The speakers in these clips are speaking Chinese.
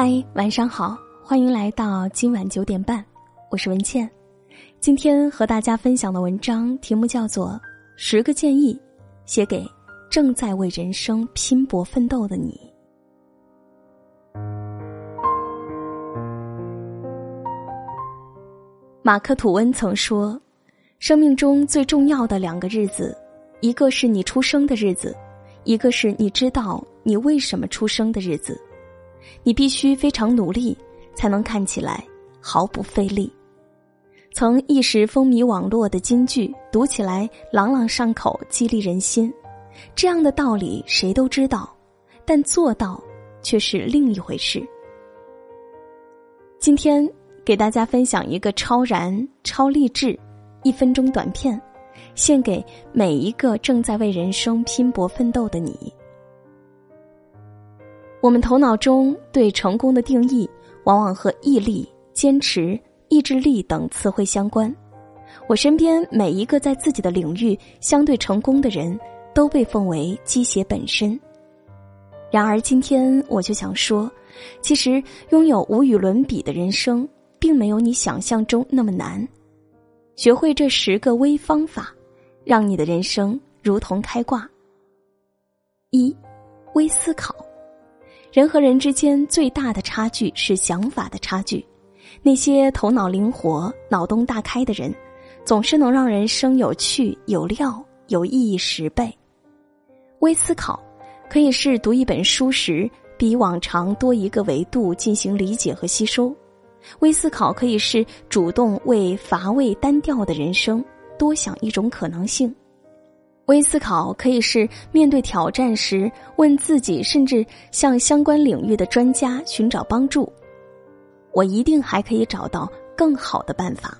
嗨，晚上好，欢迎来到今晚九点半，我是文倩。今天和大家分享的文章题目叫做《十个建议》，写给正在为人生拼搏奋斗的你。马克·吐温曾说：“生命中最重要的两个日子，一个是你出生的日子，一个是你知道你为什么出生的日子。你必须非常努力，才能看起来毫不费力。”曾一时风靡网络的金句，读起来朗朗上口，激励人心。这样的道理谁都知道，但做到却是另一回事。今天。给大家分享一个超燃、超励志一分钟短片，献给每一个正在为人生拼搏奋斗的你。我们头脑中对成功的定义，往往和毅力、坚持、意志力等词汇相关。我身边每一个在自己的领域相对成功的人，都被奉为鸡血本身。然而，今天我就想说，其实拥有无与伦比的人生。并没有你想象中那么难，学会这十个微方法，让你的人生如同开挂。一，微思考。人和人之间最大的差距是想法的差距。那些头脑灵活、脑洞大开的人，总是能让人生有趣、有料、有意义十倍。微思考，可以是读一本书时比往常多一个维度进行理解和吸收。微思考可以是主动为乏味单调的人生多想一种可能性，微思考可以是面对挑战时问自己，甚至向相关领域的专家寻找帮助。我一定还可以找到更好的办法。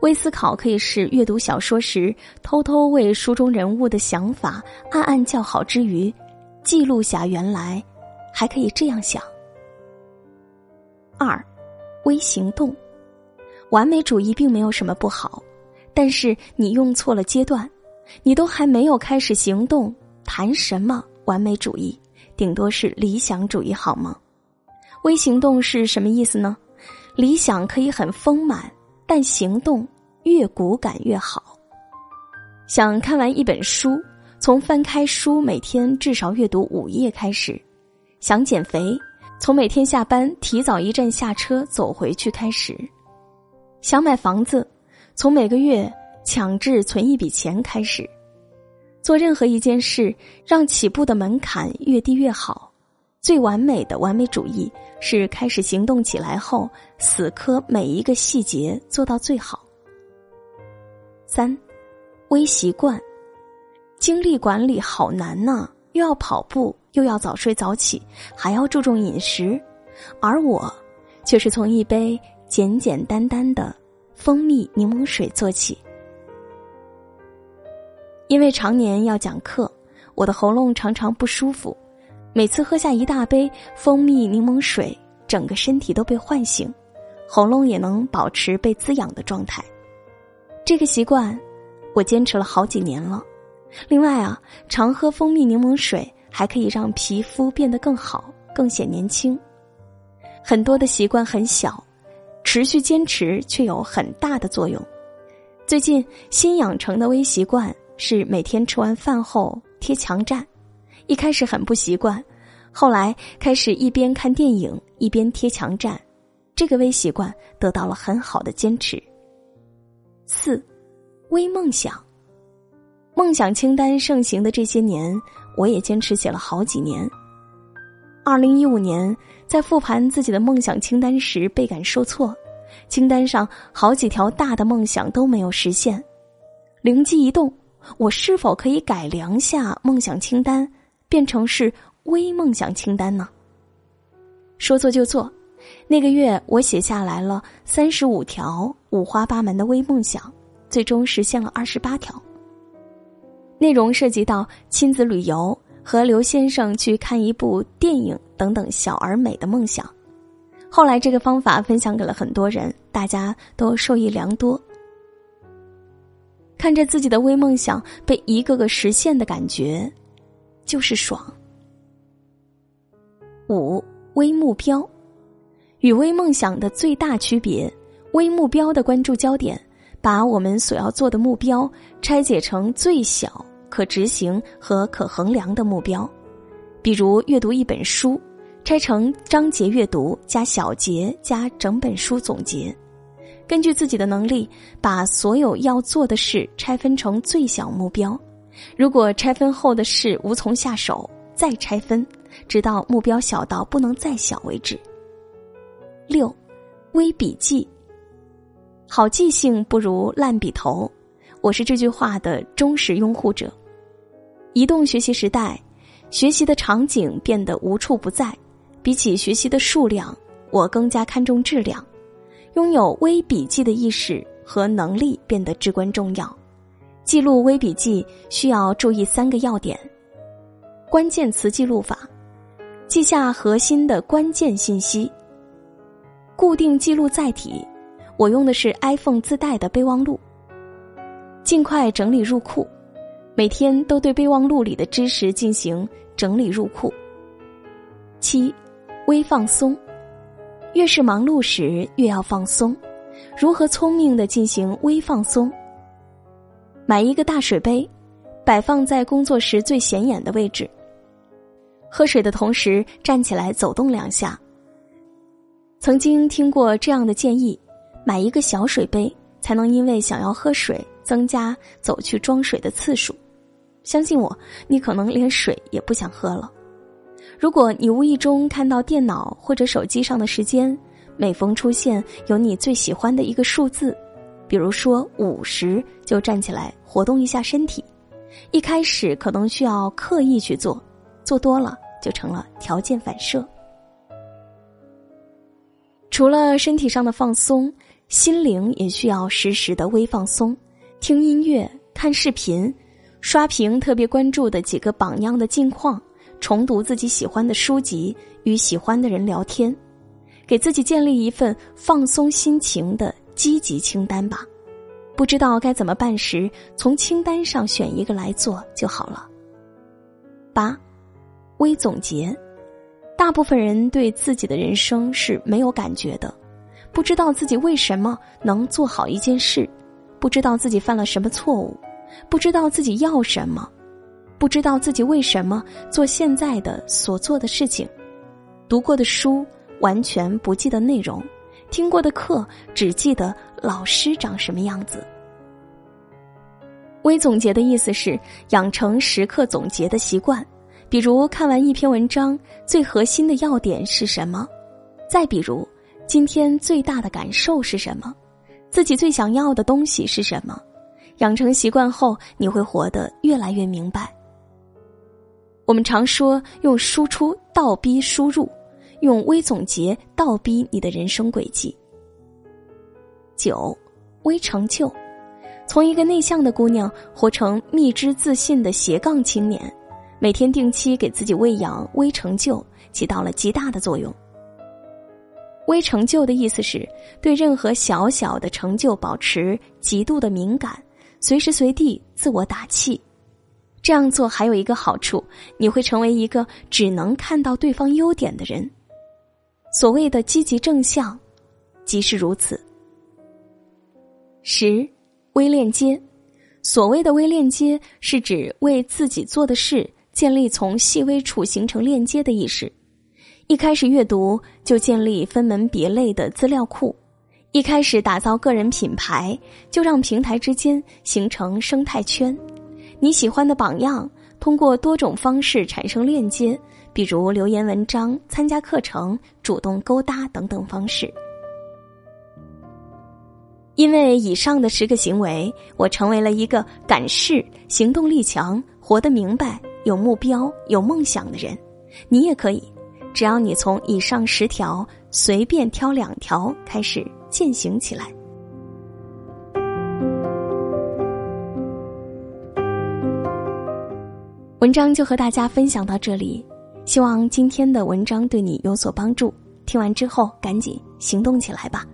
微思考可以是阅读小说时偷偷为书中人物的想法暗暗叫好之余，记录下原来还可以这样想。二。微行动，完美主义并没有什么不好，但是你用错了阶段，你都还没有开始行动，谈什么完美主义？顶多是理想主义，好吗？微行动是什么意思呢？理想可以很丰满，但行动越骨感越好。想看完一本书，从翻开书每天至少阅读五页开始。想减肥。从每天下班提早一站下车走回去开始，想买房子，从每个月强制存一笔钱开始，做任何一件事，让起步的门槛越低越好。最完美的完美主义是开始行动起来后，死磕每一个细节做到最好。三，微习惯，精力管理好难呐。又要跑步，又要早睡早起，还要注重饮食，而我却是从一杯简简单单的蜂蜜柠檬水做起。因为常年要讲课，我的喉咙常常不舒服，每次喝下一大杯蜂蜜柠檬水，整个身体都被唤醒，喉咙也能保持被滋养的状态。这个习惯，我坚持了好几年了。另外啊，常喝蜂蜜柠檬水还可以让皮肤变得更好、更显年轻。很多的习惯很小，持续坚持却有很大的作用。最近新养成的微习惯是每天吃完饭后贴墙站，一开始很不习惯，后来开始一边看电影一边贴墙站，这个微习惯得到了很好的坚持。四，微梦想。梦想清单盛行的这些年，我也坚持写了好几年。二零一五年，在复盘自己的梦想清单时，倍感受挫，清单上好几条大的梦想都没有实现。灵机一动，我是否可以改良下梦想清单，变成是微梦想清单呢？说做就做，那个月我写下来了三十五条五花八门的微梦想，最终实现了二十八条。内容涉及到亲子旅游和刘先生去看一部电影等等小而美的梦想。后来这个方法分享给了很多人，大家都受益良多。看着自己的微梦想被一个个实现的感觉，就是爽。五微目标，与微梦想的最大区别。微目标的关注焦点，把我们所要做的目标拆解成最小、可执行和可衡量的目标。比如阅读一本书，拆成章节阅读加小节加整本书总结。根据自己的能力，把所有要做的事拆分成最小目标。如果拆分后的事无从下手，再拆分，直到目标小到不能再小为止。六，微笔记。好记性不如烂笔头，我是这句话的忠实拥护者。移动学习时代，学习的场景变得无处不在。比起学习的数量，我更加看重质量。拥有微笔记的意识和能力变得至关重要。记录微笔记需要注意三个要点：关键词记录法，记下核心的关键信息；固定记录载体。我用的是 iPhone 自带的备忘录。尽快整理入库，每天都对备忘录里的知识进行整理入库。七，微放松，越是忙碌时越要放松。如何聪明的进行微放松？买一个大水杯，摆放在工作时最显眼的位置。喝水的同时站起来走动两下。曾经听过这样的建议。买一个小水杯，才能因为想要喝水增加走去装水的次数。相信我，你可能连水也不想喝了。如果你无意中看到电脑或者手机上的时间，每逢出现有你最喜欢的一个数字，比如说五十，就站起来活动一下身体。一开始可能需要刻意去做，做多了就成了条件反射。除了身体上的放松。心灵也需要时时的微放松，听音乐、看视频、刷屏特别关注的几个榜样的近况，重读自己喜欢的书籍，与喜欢的人聊天，给自己建立一份放松心情的积极清单吧。不知道该怎么办时，从清单上选一个来做就好了。八，微总结，大部分人对自己的人生是没有感觉的。不知道自己为什么能做好一件事，不知道自己犯了什么错误，不知道自己要什么，不知道自己为什么做现在的所做的事情，读过的书完全不记得内容，听过的课只记得老师长什么样子。微总结的意思是养成时刻总结的习惯，比如看完一篇文章，最核心的要点是什么？再比如。今天最大的感受是什么？自己最想要的东西是什么？养成习惯后，你会活得越来越明白。我们常说用输出倒逼输入，用微总结倒逼你的人生轨迹。九，微成就，从一个内向的姑娘活成蜜汁自信的斜杠青年，每天定期给自己喂养微成就，起到了极大的作用。微成就的意思是对任何小小的成就保持极度的敏感，随时随地自我打气。这样做还有一个好处，你会成为一个只能看到对方优点的人。所谓的积极正向，即是如此。十，微链接。所谓的微链接，是指为自己做的事建立从细微处形成链接的意识。一开始阅读就建立分门别类的资料库，一开始打造个人品牌就让平台之间形成生态圈。你喜欢的榜样通过多种方式产生链接，比如留言文章、参加课程、主动勾搭等等方式。因为以上的十个行为，我成为了一个敢试、行动力强、活得明白、有目标、有梦想的人。你也可以。只要你从以上十条随便挑两条开始践行起来，文章就和大家分享到这里。希望今天的文章对你有所帮助。听完之后赶紧行动起来吧！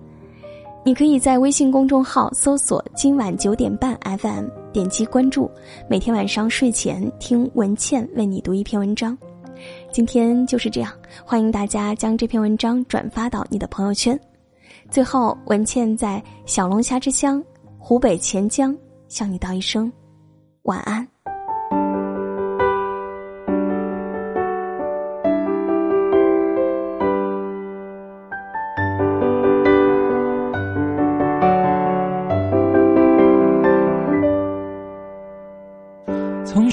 你可以在微信公众号搜索“今晚九点半 FM”，点击关注，每天晚上睡前听文倩为你读一篇文章。今天就是这样，欢迎大家将这篇文章转发到你的朋友圈。最后，文倩在小龙虾之乡湖北潜江向你道一声晚安。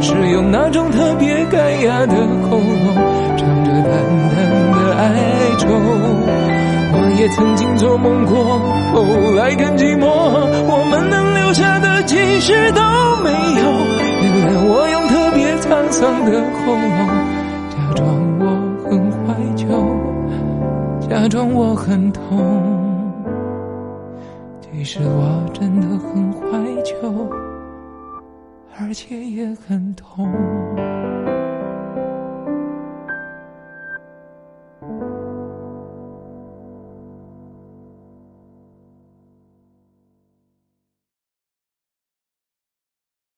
是用那种特别干哑的喉咙，唱着淡淡的哀愁。我也曾经做梦过，后来更寂寞，我们能留下的其实都没有。原谅我用特别沧桑的喉咙，假装我很怀旧，假装我很痛。其实我真的很怀旧，而且也很痛。